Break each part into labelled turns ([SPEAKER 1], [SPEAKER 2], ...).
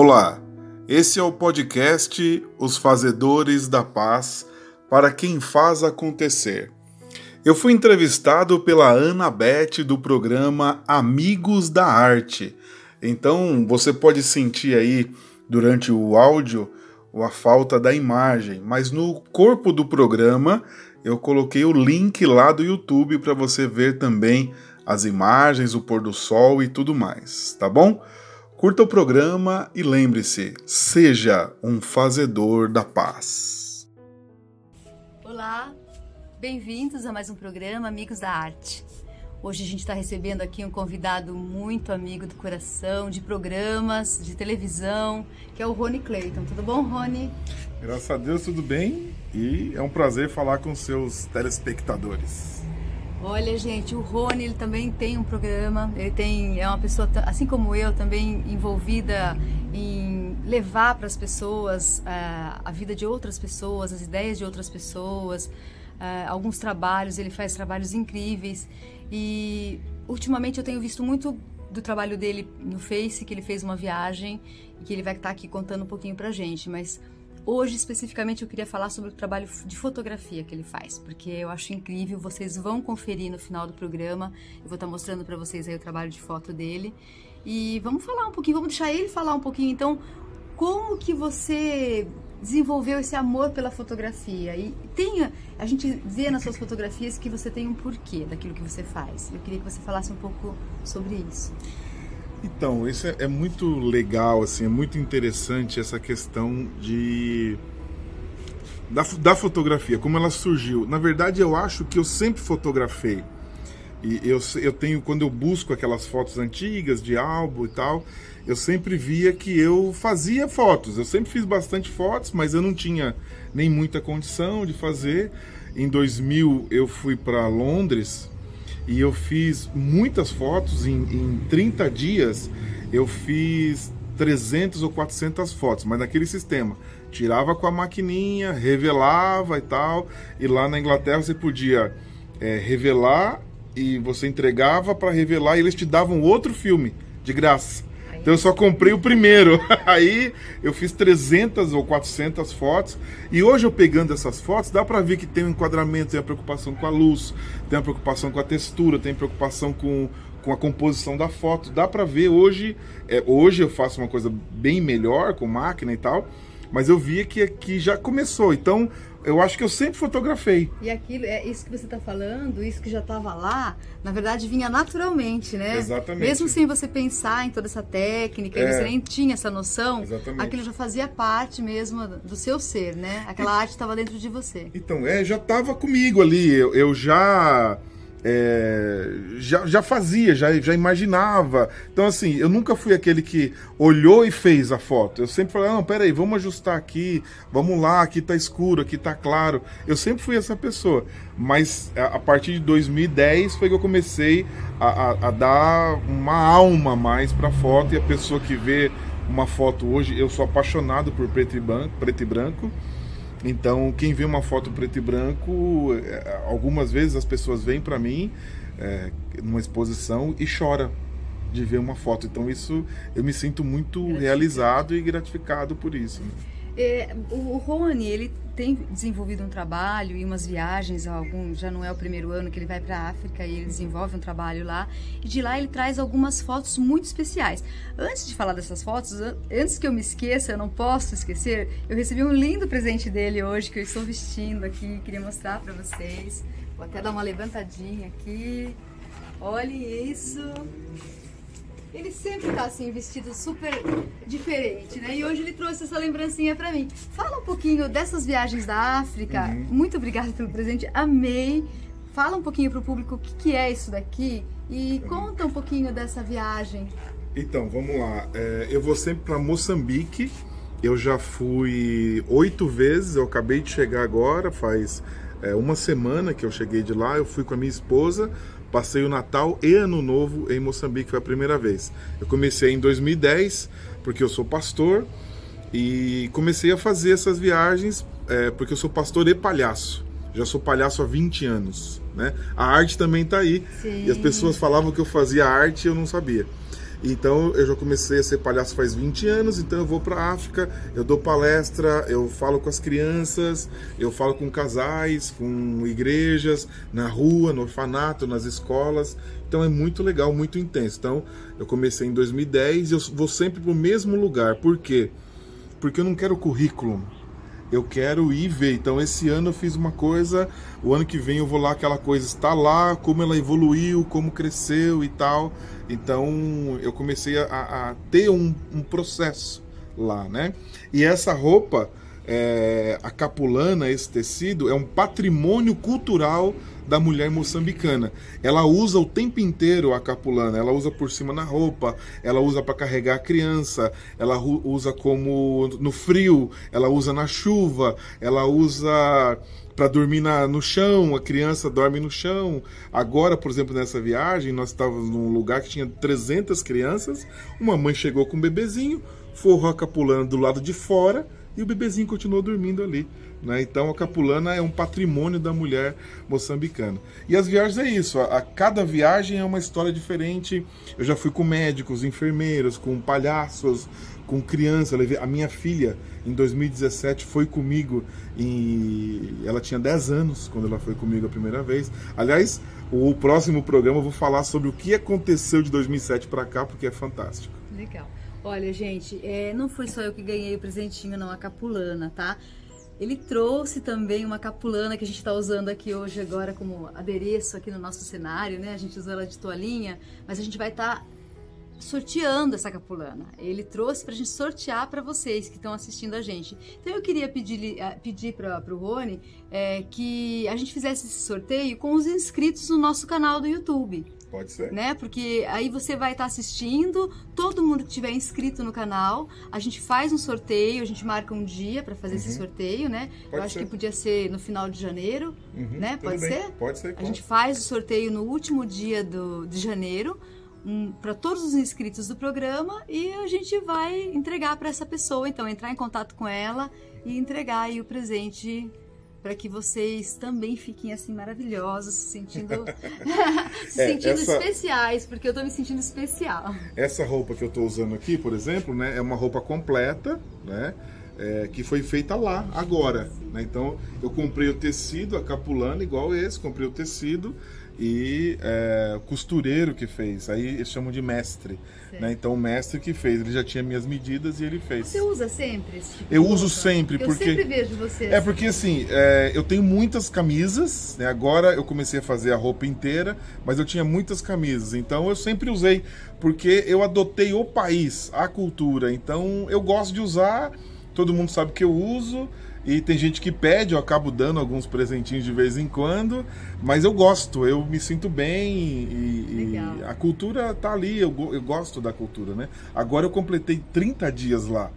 [SPEAKER 1] Olá, esse é o podcast Os Fazedores da Paz para quem faz acontecer. Eu fui entrevistado pela Ana Beth do programa Amigos da Arte. Então você pode sentir aí durante o áudio a falta da imagem, mas no corpo do programa eu coloquei o link lá do YouTube para você ver também as imagens, o pôr do sol e tudo mais, tá bom? Curta o programa e lembre-se, seja um fazedor da paz.
[SPEAKER 2] Olá, bem-vindos a mais um programa Amigos da Arte. Hoje a gente está recebendo aqui um convidado muito amigo do coração, de programas, de televisão, que é o Rony Clayton. Tudo bom, Rony?
[SPEAKER 1] Graças a Deus, tudo bem. E é um prazer falar com seus telespectadores.
[SPEAKER 2] Olha, gente, o Rony ele também tem um programa. Ele tem é uma pessoa assim como eu também envolvida em levar para as pessoas uh, a vida de outras pessoas, as ideias de outras pessoas, uh, alguns trabalhos. Ele faz trabalhos incríveis e ultimamente eu tenho visto muito do trabalho dele no Face que ele fez uma viagem e que ele vai estar aqui contando um pouquinho para gente, mas Hoje, especificamente, eu queria falar sobre o trabalho de fotografia que ele faz, porque eu acho incrível. Vocês vão conferir no final do programa. Eu vou estar mostrando para vocês aí o trabalho de foto dele. E vamos falar um pouquinho, vamos deixar ele falar um pouquinho. Então, como que você desenvolveu esse amor pela fotografia? E tem, a gente vê nas suas fotografias que você tem um porquê daquilo que você faz. Eu queria que você falasse um pouco sobre isso.
[SPEAKER 1] Então, isso é, é, muito legal, assim, é muito interessante essa questão de da, da fotografia, como ela surgiu. Na verdade, eu acho que eu sempre fotografei. E eu, eu tenho, quando eu busco aquelas fotos antigas de álbum e tal, eu sempre via que eu fazia fotos. Eu sempre fiz bastante fotos, mas eu não tinha nem muita condição de fazer. Em 2000 eu fui para Londres e eu fiz muitas fotos em, em 30 dias. Eu fiz 300 ou 400 fotos, mas naquele sistema. Tirava com a maquininha, revelava e tal. E lá na Inglaterra você podia é, revelar e você entregava para revelar e eles te davam outro filme de graça. Então eu só comprei o primeiro. Aí eu fiz 300 ou 400 fotos. E hoje eu pegando essas fotos, dá para ver que tem um enquadramento, tem a preocupação com a luz, tem a preocupação com a textura, tem a preocupação com, com a composição da foto. Dá para ver hoje. É, hoje eu faço uma coisa bem melhor com máquina e tal. Mas eu via que aqui já começou. Então eu acho que eu sempre fotografei.
[SPEAKER 2] E aquilo, é isso que você está falando, isso que já estava lá, na verdade vinha naturalmente, né?
[SPEAKER 1] Exatamente.
[SPEAKER 2] Mesmo sem você pensar em toda essa técnica, é. você nem tinha essa noção, Exatamente. aquilo já fazia parte mesmo do seu ser, né? Aquela e... arte estava dentro de você.
[SPEAKER 1] Então, é, já estava comigo ali. Eu, eu já é, já, já fazia, já, já imaginava. Então, assim, eu nunca fui aquele que olhou e fez a foto. Eu sempre falei, não, peraí, vamos ajustar aqui, vamos lá, aqui tá escuro, aqui tá claro. Eu sempre fui essa pessoa. Mas a, a partir de 2010 foi que eu comecei a, a, a dar uma alma mais pra foto. E a pessoa que vê uma foto hoje, eu sou apaixonado por preto e branco. Preto e branco então, quem vê uma foto preto e branco, é, algumas vezes as pessoas vêm para mim é, numa exposição e chora de ver uma foto. Então, isso eu me sinto muito realizado e gratificado por isso. Né?
[SPEAKER 2] É, o Rony, ele tem desenvolvido um trabalho e umas viagens, algum, já não é o primeiro ano que ele vai para a África e ele desenvolve um trabalho lá. E de lá ele traz algumas fotos muito especiais. Antes de falar dessas fotos, antes que eu me esqueça, eu não posso esquecer, eu recebi um lindo presente dele hoje que eu estou vestindo aqui, queria mostrar para vocês. Vou até dar uma levantadinha aqui. Olhem isso. Ele sempre tá assim, vestido super diferente, né? E hoje ele trouxe essa lembrancinha para mim. Fala um pouquinho dessas viagens da África. Uhum. Muito obrigada pelo presente, amei. Fala um pouquinho pro público o que, que é isso daqui e uhum. conta um pouquinho dessa viagem.
[SPEAKER 1] Então, vamos lá. É, eu vou sempre para Moçambique. Eu já fui oito vezes, eu acabei de chegar agora, faz é, uma semana que eu cheguei de lá. Eu fui com a minha esposa Passei o Natal e Ano Novo em Moçambique, foi a primeira vez. Eu comecei em 2010, porque eu sou pastor, e comecei a fazer essas viagens é, porque eu sou pastor e palhaço. Já sou palhaço há 20 anos. Né? A arte também está aí. Sim. E as pessoas falavam que eu fazia arte e eu não sabia. Então eu já comecei a ser palhaço faz 20 anos, então eu vou para a África, eu dou palestra, eu falo com as crianças, eu falo com casais, com igrejas, na rua, no orfanato, nas escolas. Então é muito legal, muito intenso. Então eu comecei em 2010 e eu vou sempre para o mesmo lugar. Por quê? Porque eu não quero currículo eu quero ir ver. Então esse ano eu fiz uma coisa, o ano que vem eu vou lá, aquela coisa está lá, como ela evoluiu, como cresceu e tal. Então eu comecei a, a ter um, um, processo lá, né? E essa roupa, é, a capulana, esse tecido, é um patrimônio cultural da mulher moçambicana. Ela usa o tempo inteiro a capulana, ela usa por cima na roupa, ela usa para carregar a criança, ela usa como no frio, ela usa na chuva, ela usa para dormir na, no chão, a criança dorme no chão. Agora, por exemplo, nessa viagem, nós estávamos num lugar que tinha 300 crianças, uma mãe chegou com um bebezinho, forrou a capulana do lado de fora e o bebezinho continuou dormindo ali. Né? Então a capulana é um patrimônio da mulher moçambicana. E as viagens é isso, a, a, cada viagem é uma história diferente. Eu já fui com médicos, enfermeiros, com palhaços, com crianças. A minha filha, em 2017, foi comigo. e Ela tinha 10 anos quando ela foi comigo a primeira vez. Aliás, o próximo programa eu vou falar sobre o que aconteceu de 2007 para cá, porque é fantástico.
[SPEAKER 2] Legal. Olha, gente, é, não foi só eu que ganhei o presentinho, não, a capulana, tá? Ele trouxe também uma capulana que a gente está usando aqui hoje agora como adereço aqui no nosso cenário, né? A gente usou ela de toalhinha, mas a gente vai estar tá sorteando essa capulana. Ele trouxe para a gente sortear para vocês que estão assistindo a gente. Então eu queria pedir, eh, pedir para o Rony é, que a gente fizesse esse sorteio com os inscritos no nosso canal do YouTube.
[SPEAKER 1] Pode ser.
[SPEAKER 2] Né? Porque aí você vai estar tá assistindo, todo mundo que tiver inscrito no canal, a gente faz um sorteio, a gente marca um dia para fazer uhum. esse sorteio, né? Pode Eu acho ser. que podia ser no final de janeiro, uhum. né? Pode
[SPEAKER 1] bem.
[SPEAKER 2] ser?
[SPEAKER 1] Pode ser.
[SPEAKER 2] A gente faz o sorteio no último dia do, de janeiro. Um, para todos os inscritos do programa e a gente vai entregar para essa pessoa, então entrar em contato com ela e entregar aí o presente para que vocês também fiquem assim maravilhosos, se sentindo, se é, sentindo essa... especiais, porque eu estou me sentindo especial.
[SPEAKER 1] Essa roupa que eu estou usando aqui, por exemplo, né, é uma roupa completa, né? É, que foi feita lá agora. Né? Então eu comprei o tecido, a capulana igual esse, comprei o tecido e é, costureiro que fez. Aí eles chamam de mestre. Né? Então o mestre que fez, ele já tinha minhas medidas e ele fez.
[SPEAKER 2] Você usa sempre esse tipo
[SPEAKER 1] Eu uso sempre, porque.
[SPEAKER 2] Eu sempre vejo você.
[SPEAKER 1] É porque assim, é, eu tenho muitas camisas, né? agora eu comecei a fazer a roupa inteira, mas eu tinha muitas camisas. Então eu sempre usei, porque eu adotei o país, a cultura. Então eu gosto de usar, todo mundo sabe que eu uso. E tem gente que pede, eu acabo dando alguns presentinhos de vez em quando, mas eu gosto, eu me sinto bem e, e a cultura tá ali, eu, eu gosto da cultura, né? Agora eu completei 30 dias lá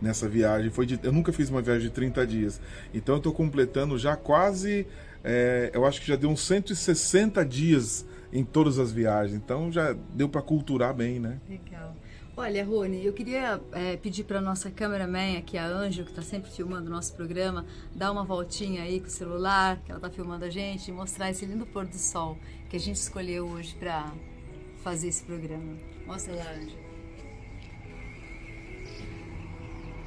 [SPEAKER 1] nessa viagem, foi de, eu nunca fiz uma viagem de 30 dias, então eu tô completando já quase, é, eu acho que já deu uns 160 dias em todas as viagens, então já deu para culturar bem, né?
[SPEAKER 2] Legal. Olha, Rony, eu queria é, pedir para nossa cameraman aqui, a Anjo, que está sempre filmando o nosso programa, dar uma voltinha aí com o celular, que ela está filmando a gente, e mostrar esse lindo pôr do sol que a gente escolheu hoje para fazer esse programa. Mostra lá, Anjo.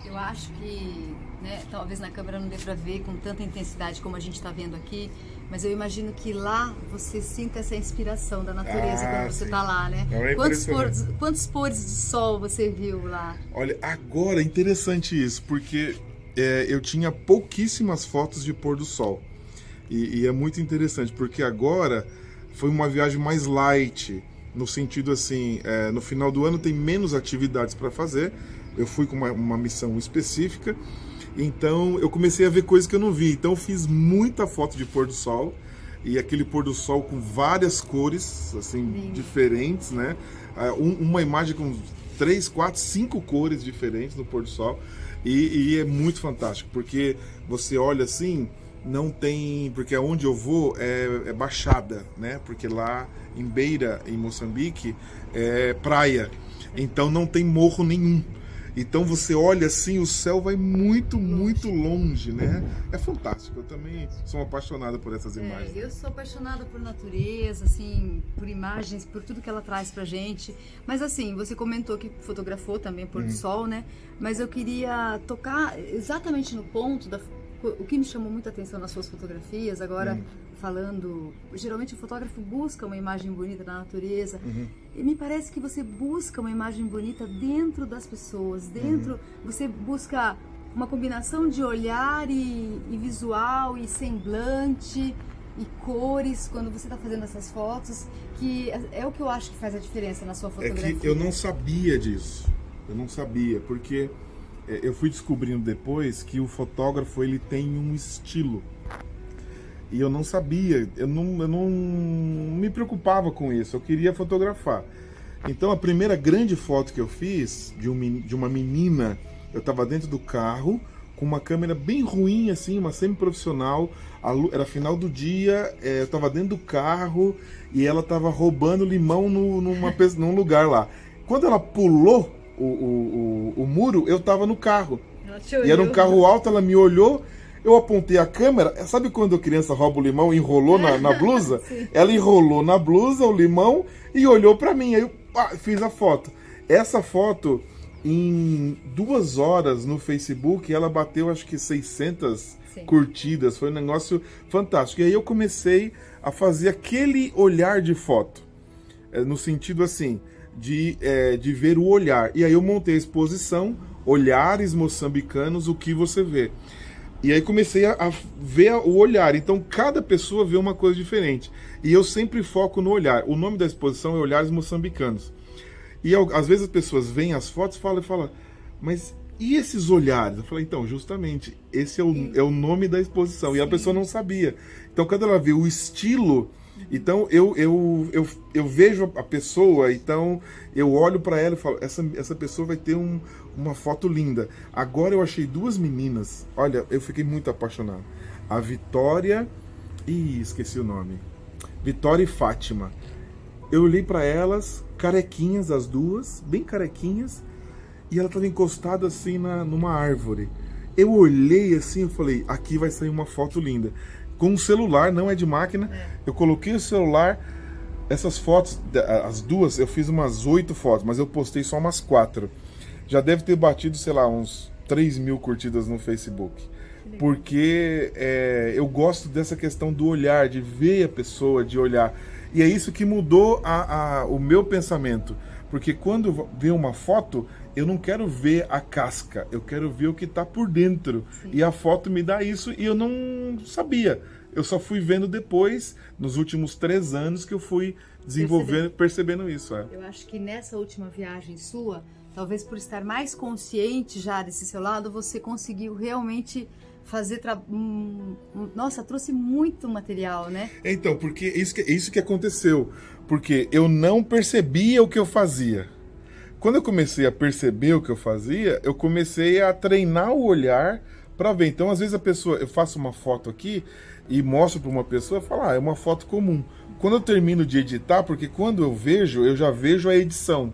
[SPEAKER 2] Eu acho que, né, talvez na câmera não dê para ver com tanta intensidade como a gente está vendo aqui, mas eu imagino que lá você sinta essa inspiração da natureza ah, quando você está lá, né? É quantos, pores, quantos pores de sol você viu lá?
[SPEAKER 1] Olha, agora é interessante isso, porque é, eu tinha pouquíssimas fotos de pôr do sol. E, e, é muito interessante, porque agora foi uma viagem mais light, no sentido assim, é, no final do ano tem menos atividades para fazer. Eu fui com uma, uma missão específica então eu comecei a ver coisas que eu não vi. Então eu fiz muita foto de pôr do sol e aquele pôr do sol com várias cores assim Sim. diferentes, né? Ah, uma imagem com três, quatro, cinco cores diferentes no pôr do sol e, e é muito fantástico porque você olha assim não tem porque onde eu vou é, é, baixada né porque lá em Beira em Moçambique é praia então não tem morro nenhum Então você olha assim, o céu vai muito, muito longe, né? É fantástico. Eu também sou apaixonada por essas
[SPEAKER 2] É,
[SPEAKER 1] imagens.
[SPEAKER 2] eu sou apaixonada por natureza, assim, por imagens, por tudo que ela traz pra gente. Mas assim, você comentou que fotografou também pôr do sol, né? Mas eu queria tocar exatamente no ponto da o que me chamou muita atenção nas suas fotografias, agora
[SPEAKER 1] Uhum.
[SPEAKER 2] falando, geralmente o fotógrafo busca uma imagem bonita da natureza.
[SPEAKER 1] Uhum.
[SPEAKER 2] E me parece que você busca uma imagem bonita dentro das pessoas, dentro,
[SPEAKER 1] Uhum.
[SPEAKER 2] você busca uma combinação de olhar e, e visual e semblante e cores quando você está fazendo essas fotos, que é, é o que eu acho que faz a diferença na sua
[SPEAKER 1] É
[SPEAKER 2] fotografia.
[SPEAKER 1] que eu não sabia disso. Eu não sabia, porque é, eu fui descobrindo depois que o fotógrafo ele tem um estilo. E eu não sabia, eu não, eu não me preocupava com isso, eu queria fotografar. Então a primeira grande foto que eu fiz de, um de uma menina, eu estava dentro do carro com uma câmera bem ruim assim, uma semi-profissional, era final do dia, eh, eu estava dentro do carro e ela estava roubando limão no, numa, num lugar lá. Quando ela pulou o, o, o, o muro, eu estava no carro. E era um carro alto, ela me olhou, eu apontei a câmera. Sabe quando a criança rouba o limão e enrolou na, na blusa? Ela enrolou na blusa o limão e olhou pra mim. Aí eu pá, fiz a foto. Essa foto, em duas horas no Facebook, ela bateu acho que 600
[SPEAKER 2] Sim.
[SPEAKER 1] curtidas. Foi um negócio fantástico. E aí eu comecei a fazer aquele olhar de foto. É, no sentido assim, de, é, de ver o olhar. E aí eu montei a exposição, Olhares Moçambicanos, o que você vê. E aí comecei a, a ver o olhar. Então cada pessoa vê uma coisa diferente. E eu sempre foco no olhar. O nome da exposição é Olhares Moçambicanos. E eu- às vezes as pessoas veem as fotos e falam, falam, mas e esses olhares? Eu falei, então, justamente, esse é o, é o nome da exposição. E a
[SPEAKER 2] Sim.
[SPEAKER 1] pessoa não sabia. Então, quando ela vê o estilo, então eu, eu, eu, eu vejo a pessoa, então eu olho para ela e falo, essa, essa pessoa vai ter um, uma foto linda. Agora eu achei duas meninas, olha, eu fiquei muito apaixonado. A Vitória e esqueci o nome. Vitória e Fátima. Eu olhei para elas, carequinhas as duas, bem carequinhas, e ela estava encostada assim na, numa árvore. Eu olhei assim e falei, aqui vai sair uma foto linda. Com um celular, não é de máquina. Eu coloquei o celular, essas fotos, as duas, eu fiz umas oito fotos, mas eu postei só umas quatro. Já deve ter batido, sei lá, uns 3 mil curtidas no Facebook. Porque é, eu gosto dessa questão do olhar, de ver a pessoa, de olhar. E é isso que mudou a- a- o meu pensamento. Porque quando ver uma foto, eu não quero ver a casca, eu quero ver o que está por dentro. E a foto me dá isso e eu não sabia. Eu só fui vendo depois, nos últimos três anos, que eu fui desenvolvendo, percebendo isso. é.
[SPEAKER 2] Eu acho que nessa última viagem sua, talvez por estar mais consciente já desse seu lado, você conseguiu realmente fazer. Tra... Nossa, trouxe muito material, né?
[SPEAKER 1] Então, porque isso que, isso que aconteceu. Porque eu não percebia o que eu fazia. Quando eu comecei a perceber o que eu fazia, eu comecei a treinar o olhar para ver. Então, às vezes a pessoa, eu faço uma foto aqui e mostro para uma pessoa falo, ah, é uma foto comum. Quando eu termino de editar, porque quando eu vejo, eu já vejo a edição.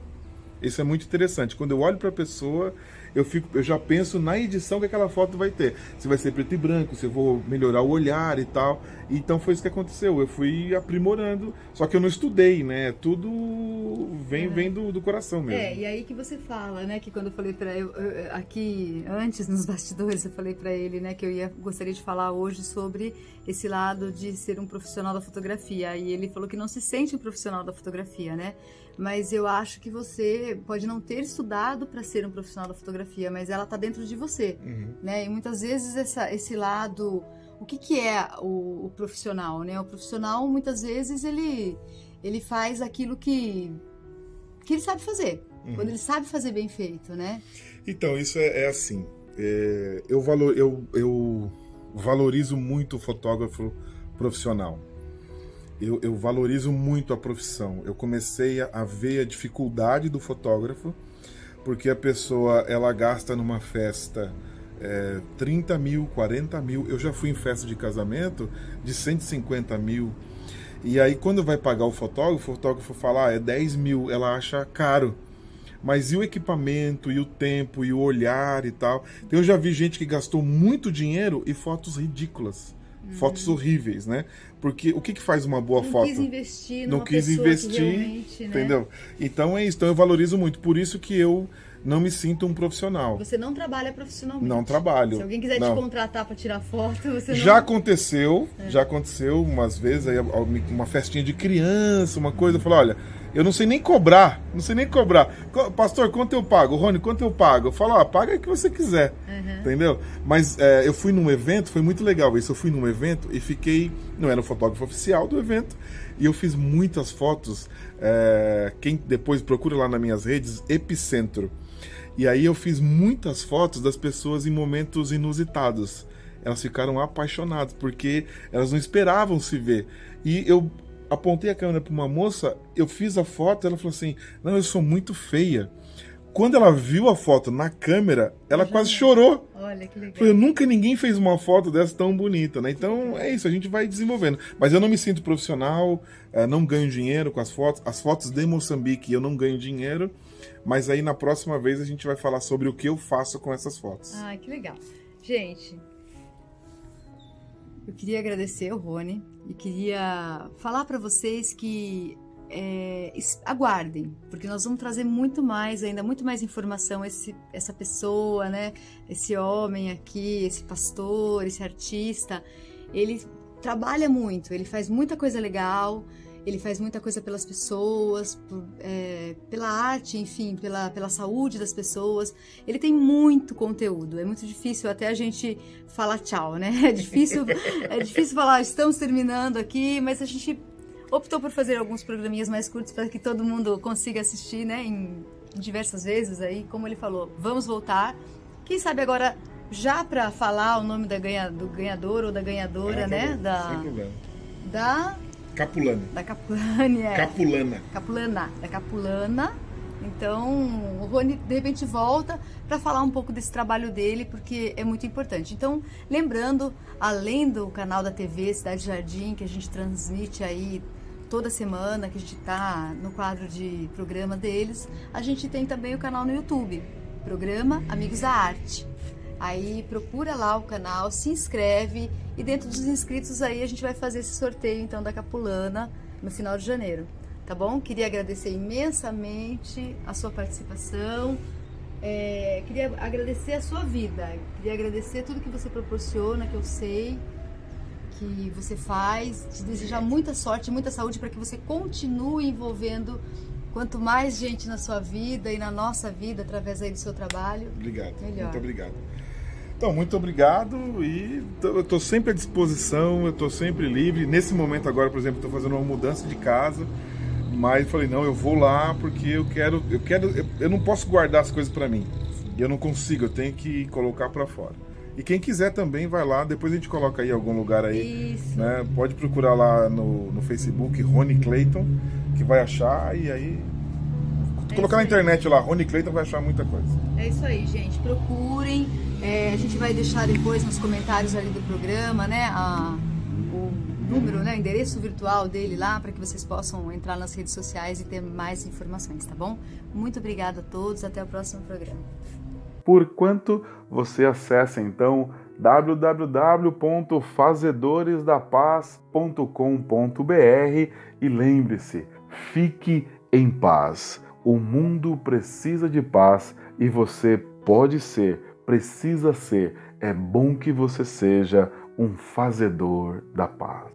[SPEAKER 1] Isso é muito interessante. Quando eu olho para a pessoa, eu, fico, eu já penso na edição que aquela foto vai ter. Se vai ser preto e branco, se eu vou melhorar o olhar e tal. Então foi isso que aconteceu. Eu fui aprimorando. Só que eu não estudei, né? Tudo vem, vem do, do coração mesmo.
[SPEAKER 2] É, e aí que você fala, né, que quando eu falei pra eu, eu- aqui antes nos bastidores, eu falei pra ele, né, que eu ia gostaria de falar hoje sobre esse lado de ser um profissional da fotografia. E ele falou que não se sente um profissional da fotografia, né? Mas eu acho que você pode não ter estudado para ser um profissional da fotografia, mas ela tá dentro de você,
[SPEAKER 1] Uhum.
[SPEAKER 2] né? E muitas vezes essa, esse lado, o que que é o, o profissional, né? O profissional muitas vezes ele ele faz aquilo que que ele sabe fazer.
[SPEAKER 1] Uhum.
[SPEAKER 2] Quando ele sabe fazer bem feito, né?
[SPEAKER 1] Então, isso é, é assim. É, eu, valor, eu, eu valorizo muito o fotógrafo profissional. Eu, eu valorizo muito a profissão. Eu comecei a, a ver a dificuldade do fotógrafo, porque a pessoa ela gasta numa festa é, 30 mil, 40 mil. Eu já fui em festa de casamento de 150 mil. E aí, quando vai pagar o fotógrafo, o fotógrafo fala, ah, é 10 mil. Ela acha caro. mas e o equipamento, e o tempo, e o olhar e tal? Então eu já vi gente que gastou muito dinheiro e fotos ridículas. Fotos horríveis, né? Porque o que, que faz uma boa
[SPEAKER 2] não
[SPEAKER 1] foto?
[SPEAKER 2] quis investir
[SPEAKER 1] não quis investir,
[SPEAKER 2] né?
[SPEAKER 1] entendeu? Então é isso. Então eu valorizo muito. Por isso que eu não me sinto um profissional.
[SPEAKER 2] Você não trabalha profissionalmente.
[SPEAKER 1] Não trabalho.
[SPEAKER 2] Se alguém quiser
[SPEAKER 1] Não.
[SPEAKER 2] te contratar para tirar foto, você não...
[SPEAKER 1] Já aconteceu,
[SPEAKER 2] É.
[SPEAKER 1] já aconteceu umas vezes, aí, uma festinha de criança, uma coisa, eu falo, olha, eu não sei nem cobrar, não sei nem cobrar. Co- Pastor, quanto eu pago? Rony, quanto eu pago? Eu falo, ah, paga o que você quiser,
[SPEAKER 2] Uhum.
[SPEAKER 1] entendeu? Mas é, eu fui num evento, foi muito legal isso, eu fui num evento e fiquei, não era o fotógrafo oficial do evento, e eu fiz muitas fotos, é, quem depois procura lá nas minhas redes, Epicentro. E aí eu fiz muitas fotos das pessoas em momentos inusitados. Elas ficaram apaixonadas porque elas não esperavam se ver. E eu apontei a câmera para uma moça, eu fiz a foto, ela falou assim: "Não, eu sou muito feia". Quando ela viu a foto na câmera, ela quase chorou.
[SPEAKER 2] Olha que legal.
[SPEAKER 1] Falei, nunca ninguém fez uma foto dessa tão bonita, né? Então é isso, a gente vai desenvolvendo. Mas eu não me sinto profissional, eh, não ganho dinheiro com as fotos. As fotos de Moçambique eu não ganho dinheiro, mas aí na próxima vez a gente vai falar sobre o que eu faço com essas fotos.
[SPEAKER 2] Ai, que legal. Gente, eu queria agradecer o Rony e queria falar para vocês que é, aguardem, porque nós vamos trazer muito mais, ainda muito mais informação. Esse, essa pessoa, né? Esse homem aqui, esse pastor, esse artista, ele trabalha muito, ele faz muita coisa legal. Ele faz muita coisa pelas pessoas, por- é, pela arte, enfim, pela, pela saúde das pessoas. Ele tem muito conteúdo. É muito difícil até a gente falar tchau, né? É difícil, é difícil falar, estamos terminando aqui, mas a gente optou por fazer alguns programinhas mais curtos para que todo mundo consiga assistir, né? Em diversas vezes aí, como ele falou, vamos voltar. Quem sabe agora já para falar o nome da ganha, do ganhador ou da ganhadora,
[SPEAKER 1] tá
[SPEAKER 2] né? Da,
[SPEAKER 1] Sem problema.
[SPEAKER 2] da
[SPEAKER 1] Capulana.
[SPEAKER 2] da Capulane, é.
[SPEAKER 1] Capulana.
[SPEAKER 2] Capulana, da Capulana. Então, o Rony de repente volta para falar um pouco desse trabalho dele, porque é muito importante. Então, lembrando, além do canal da TV Cidade Jardim, que a gente transmite aí toda semana, que a gente está no quadro de programa deles, a gente tem também o canal no YouTube, programa Amigos da Arte. Aí procura lá o canal, se inscreve e dentro dos inscritos aí a gente vai fazer esse sorteio então da Capulana no final de janeiro, tá bom? Queria agradecer imensamente a sua participação, é, queria agradecer a sua vida, queria agradecer tudo que você proporciona, que eu sei que você faz, te desejar muita sorte, muita saúde para que você continue envolvendo quanto mais gente na sua vida e na nossa vida através aí do seu trabalho.
[SPEAKER 1] Obrigado.
[SPEAKER 2] Melhor.
[SPEAKER 1] Muito obrigado. Então, muito obrigado e eu estou sempre à disposição, eu estou sempre livre. Nesse momento agora, por exemplo, estou fazendo uma mudança de casa, mas falei, não, eu vou lá porque eu quero, eu quero, eu, eu não posso guardar as coisas para mim. Eu não consigo, eu tenho que colocar para fora. E quem quiser também vai lá, depois a gente coloca aí em algum lugar aí,
[SPEAKER 2] Isso.
[SPEAKER 1] né? Pode procurar lá no, no Facebook Rony Clayton, que vai achar e aí colocar na internet lá, Rony Clayton vai achar muita coisa.
[SPEAKER 2] É isso aí, gente. Procurem. É, a gente vai deixar depois nos comentários ali do programa, né? a- o número, né? O endereço virtual dele lá para que vocês possam entrar nas redes sociais e ter mais informações, tá bom? Muito obrigada a todos. Até o próximo programa.
[SPEAKER 3] Porquanto você acessa então www.fazedoresdapaz.com.br e lembre-se, fique em paz. O mundo precisa de paz e você pode ser, precisa ser. É bom que você seja um fazedor da paz.